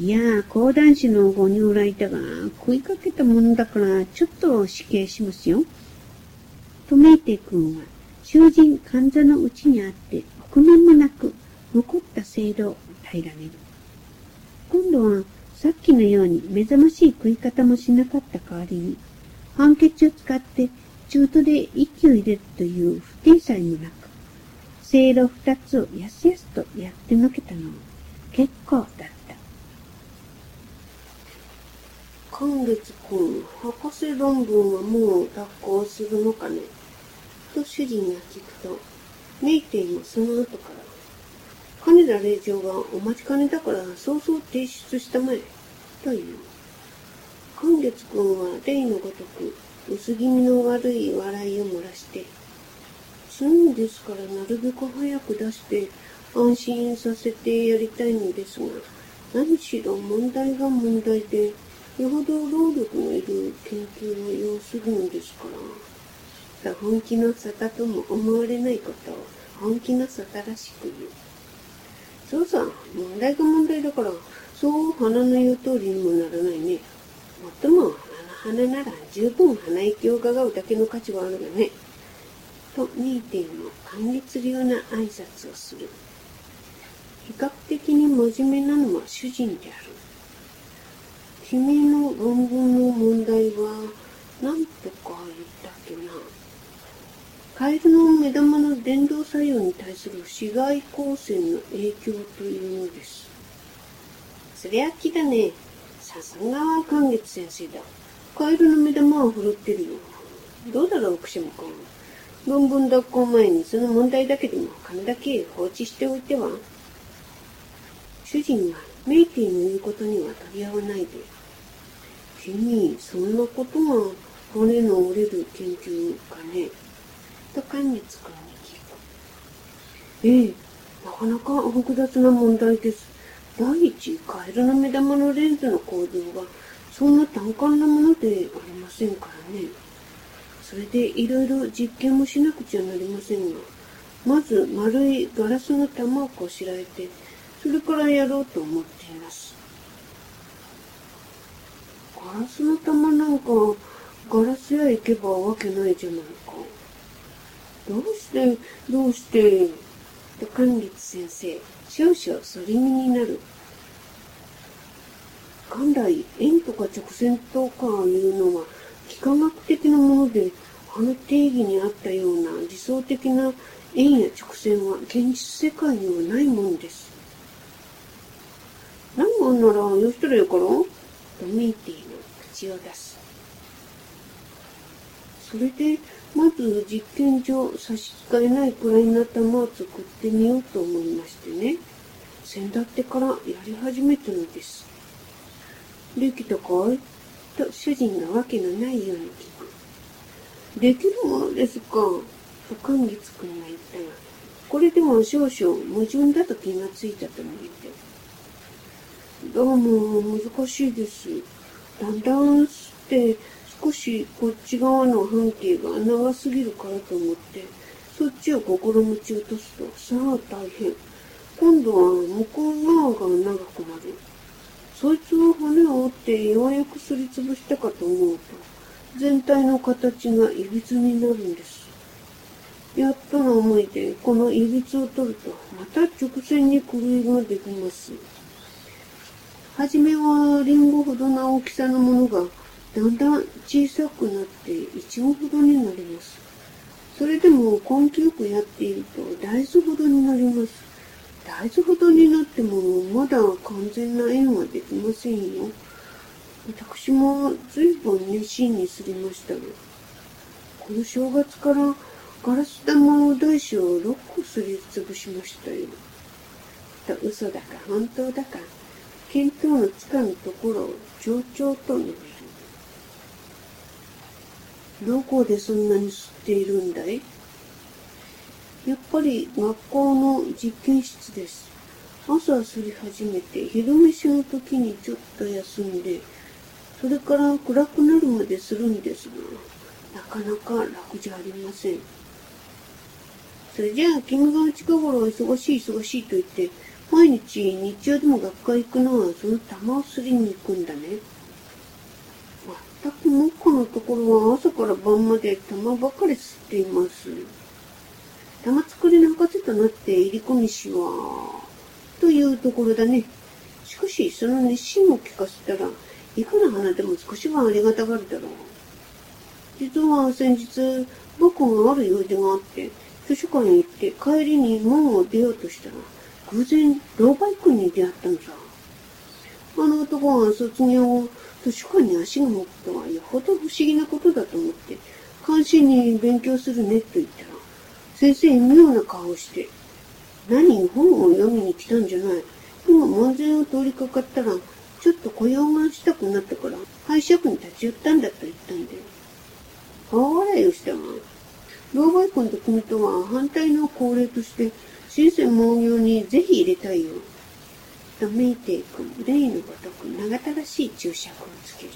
いやー、講談師のご入来だが、食いかけたものだから、ちょっと死刑しますよ。とメイテイ君は、囚人患者のうちにあって、臆面もなく、残った制度を平らげる。今度は、さっきのように目覚ましい食い方もしなかった代わりに、判決を使って中途で息を入れるという不定さえもなく、せいろ二つをやすやすとやってのけたのも結構だった。今月君、博士論文はもう脱行するのかね？と主人が聞くと、メイテイもその後から、金田令嬢がお待ちかねだから早々提出したまえ、という。今月君は例のごとく薄気味の悪い笑いを漏らして、すんですからなるべく早く出して安心させてやりたいのですが、何しろ問題が問題で、よほど労力のいる研究を要するのですから、本気の沙汰とも思われないことを本気の沙汰らしく言う。そうさ、問題が問題だから、そう花の言う通りにもならないね。もっとも、あの花なら十分鼻息を伺うだけの価値はあるがね。と、2点の感激流な挨拶をする。比較的に真面目なのは主人である。君の論文の問題は何とか言ったっけな。カエルの目玉の電動作用に対する紫外光線の影響というのです。そりゃ木だね。さすがは寛月先生だ。カエルの目玉は振るってるよ。どうだろう、奥島君。論文脱行前にその問題だけでも金だけ放置しておいては主人はメイティの言うことには取り合わないで君、そんなことが骨の折れる研究かねと寛月君に聞く。ええ、なかなか複雑な問題です。第一、カエルの目玉のレンズの構造がそんな単簡なものでありませんからね。それでいろいろ実験もしなくちゃなりませんが、まず丸いガラスの玉をこしらえて、それからやろうと思っています。ガラスの玉なんか、ガラス屋行けばわけないじゃないか。どうして、どうして、と寛月先生、少々反り身になる。元来、円とか直線とかいうのは、幾何学的なもので、あの定義にあったような理想的な円や直線は現実世界にはないものです。ないもんなら、よしたらよかろとメイティの口を出す。それで、まず実験上差し支えないくらいな玉を作ってみようと思いましてね。先だってからやり始めたのです。できたかい？と主人がわけのないように聞く。できるものですか？と寛月君が言ったが、これでも少々矛盾だと気がついたと見えて。どうも難しいです。だんだん吸って少しこっち側の半径が長すぎるからと思って、そっちを心持ち落とすと、さあ大変。今度は向こう側が長くなる。そいつを骨を折ってようやくすりつぶしたかと思うと、全体の形がいびつになるんです。やっとの思いで、このいびつを取ると、また直線に狂いができます。はじめはリンゴほどの大きさのものがだんだん小さくなってイチゴほどになります。それでも根気よくやっていると大豆ほどになります。大豆ほどになってもまだ完全な円はできませんよ。私も随分熱心にすりましたが、この正月からガラス玉大小を6個すりつぶしましたよ。と嘘だか本当だか見当のつかぬところを上々と述べる。どこでそんなに吸っているんだい？やっぱり学校の実験室です。朝は吸り始めて、昼飯の時にちょっと休んで、それから暗くなるまでするんですが、なかなか楽じゃありません。それじゃあ、君が近頃忙しい忙しいと言って、毎日日曜でも学会行くのはその玉をすりに行くんだね。まったくもっこのところは朝から晩まで玉ばかり吸っています。玉作りの博士となって入り込みしは、というところだね。しかし、その熱心を聞かせたら、いくら花でも少しはありがたがるだろう。実は先日、僕がある用事があって、図書館へ行って帰りに門を出ようとしたら、偶然、老媒君に出会ったのさ。あの男が卒業後、図書館に足が向くとはよほど不思議なことだと思って、関心に勉強するねと言ったら、先生妙な顔をして、何本を読みに来たんじゃない？今門前を通りかかったら、ちょっと雇用がしたくなったから、拝借に立ち寄ったんだと言ったんだよ。顔笑いをしたが、老媒君と君とは反対の恒例として、新鮮農業にぜひ入れたいよ。とメイテイ君、例のごとく長たらしい注釈をつける。